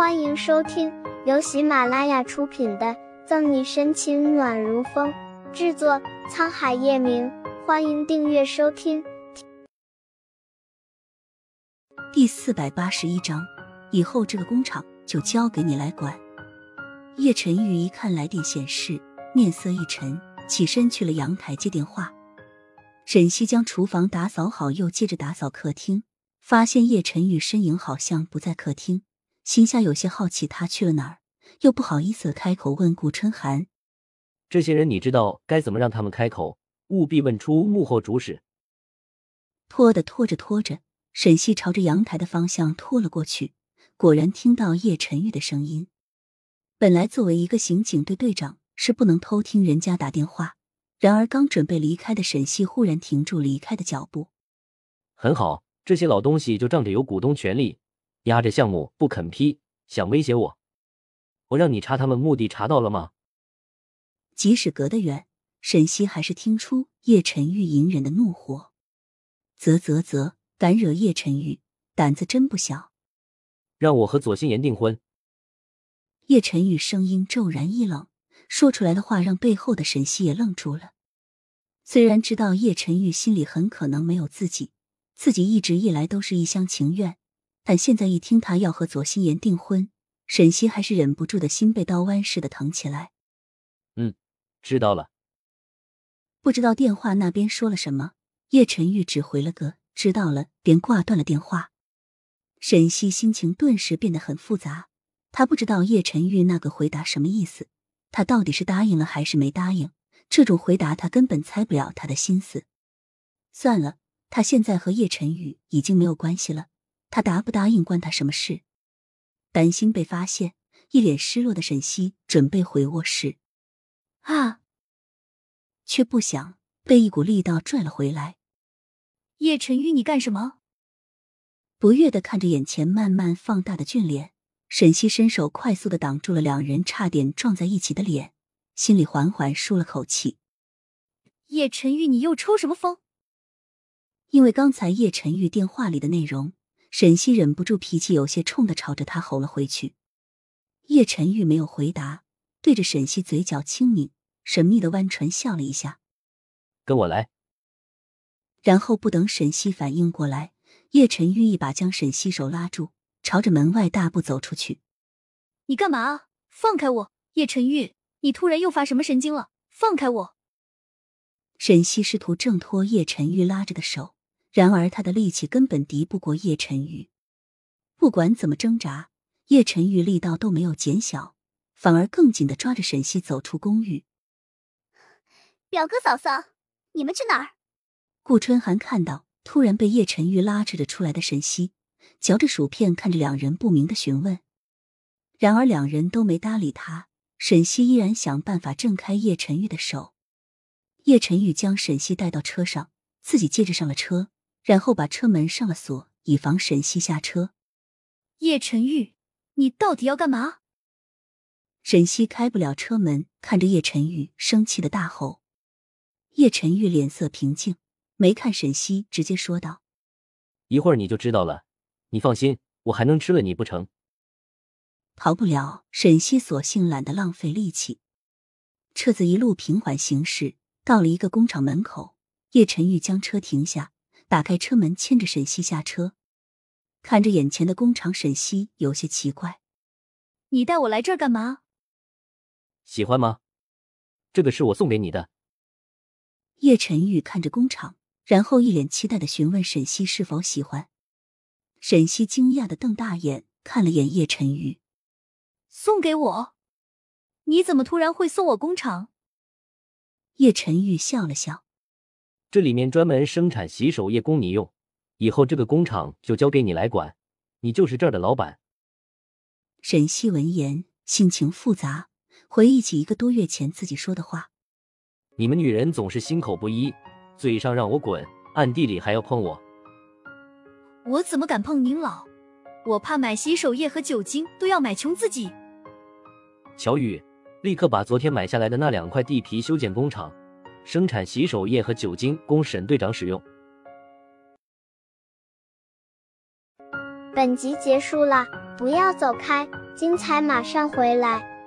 欢迎收听由喜马拉雅出品的《赠你深情暖如风》，制作沧海夜明。欢迎订阅收听。第四百八十一章，以后这个工厂就交给你来管。叶晨玉一看来电显示，面色一沉，起身去了阳台接电话。沈西将厨房打扫好，又接着打扫客厅，发现叶晨玉身影好像不在客厅。心下有些好奇，他去了哪儿？又不好意思开口问顾春寒：“这些人，你知道该怎么让他们开口？务必问出幕后主使。”拖的拖着拖着，沈西朝着阳台的方向拖了过去，果然听到叶晨玉的声音。本来作为一个刑警队队长是不能偷听人家打电话，然而刚准备离开的沈西忽然停住离开的脚步。很好，这些老东西就仗着有股东权力。压着项目不肯批，想威胁我，我让你查他们目的查到了吗？即使隔得远，沈西还是听出叶晨玉隐忍的怒火。啧啧啧，敢惹叶晨玉，胆子真不小。让我和左心言订婚。叶晨玉声音骤然一冷，说出来的话让背后的沈西也愣住了。虽然知道叶晨玉心里很可能没有自己，自己一直以来都是一厢情愿。但现在一听他要和左心言订婚，沈西还是忍不住的心被刀剜似的疼起来。嗯，知道了。不知道电话那边说了什么，叶晨玉只回了个“知道了”，便挂断了电话。沈西心情顿时变得很复杂，他不知道叶晨玉那个回答什么意思，他到底是答应了还是没答应？这种回答他根本猜不了他的心思。算了，他现在和叶晨玉已经没有关系了。他答不答应关他什么事？担心被发现，一脸失落的沈西准备回卧室，啊，却不想被一股力道拽了回来。叶晨玉，你干什么？不悦的看着眼前慢慢放大的俊脸，沈西伸手快速的挡住了两人差点撞在一起的脸，心里缓缓舒了口气。叶晨玉，你又抽什么风？因为刚才叶晨玉电话里的内容。沈西忍不住脾气有些冲的朝着他吼了回去。叶晨玉没有回答，对着沈西嘴角轻抿，神秘的弯唇笑了一下：“跟我来。”然后不等沈西反应过来，叶晨玉一把将沈西手拉住，朝着门外大步走出去。“你干嘛？放开我！叶晨玉，你突然又发什么神经了？放开我！”沈西试图挣脱叶晨玉拉着的手。然而他的力气根本敌不过叶晨玉，不管怎么挣扎，叶晨玉力道都没有减小，反而更紧的抓着沈西走出公寓。表哥嫂嫂，你们去哪儿？顾春寒看到突然被叶晨玉拉扯着出来的沈西，嚼着薯片看着两人不明的询问。然而两人都没搭理他，沈西依然想办法挣开叶晨玉的手。叶晨玉将沈西带到车上，自己接着上了车。然后把车门上了锁，以防沈西下车。叶晨玉，你到底要干嘛？沈西开不了车门，看着叶晨玉，生气的大吼。叶晨玉脸色平静，没看沈西，直接说道：“一会儿你就知道了。你放心，我还能吃了你不成？”逃不了。沈西索性懒得浪费力气。车子一路平缓行驶，到了一个工厂门口，叶晨玉将车停下。打开车门，牵着沈西下车，看着眼前的工厂，沈西有些奇怪：“你带我来这儿干嘛？喜欢吗？这个是我送给你的。”叶晨玉看着工厂，然后一脸期待的询问沈西是否喜欢。沈西惊讶的瞪大眼看了眼叶晨玉：“送给我？你怎么突然会送我工厂？”叶晨玉笑了笑。这里面专门生产洗手液供你用，以后这个工厂就交给你来管，你就是这儿的老板。沈西闻言心情复杂，回忆起一个多月前自己说的话：“你们女人总是心口不一，嘴上让我滚，暗地里还要碰我。我怎么敢碰您老？我怕买洗手液和酒精都要买穷自己。”乔宇，立刻把昨天买下来的那两块地皮修建工厂。生产洗手液和酒精供沈队长使用。本集结束了，不要走开，精彩马上回来。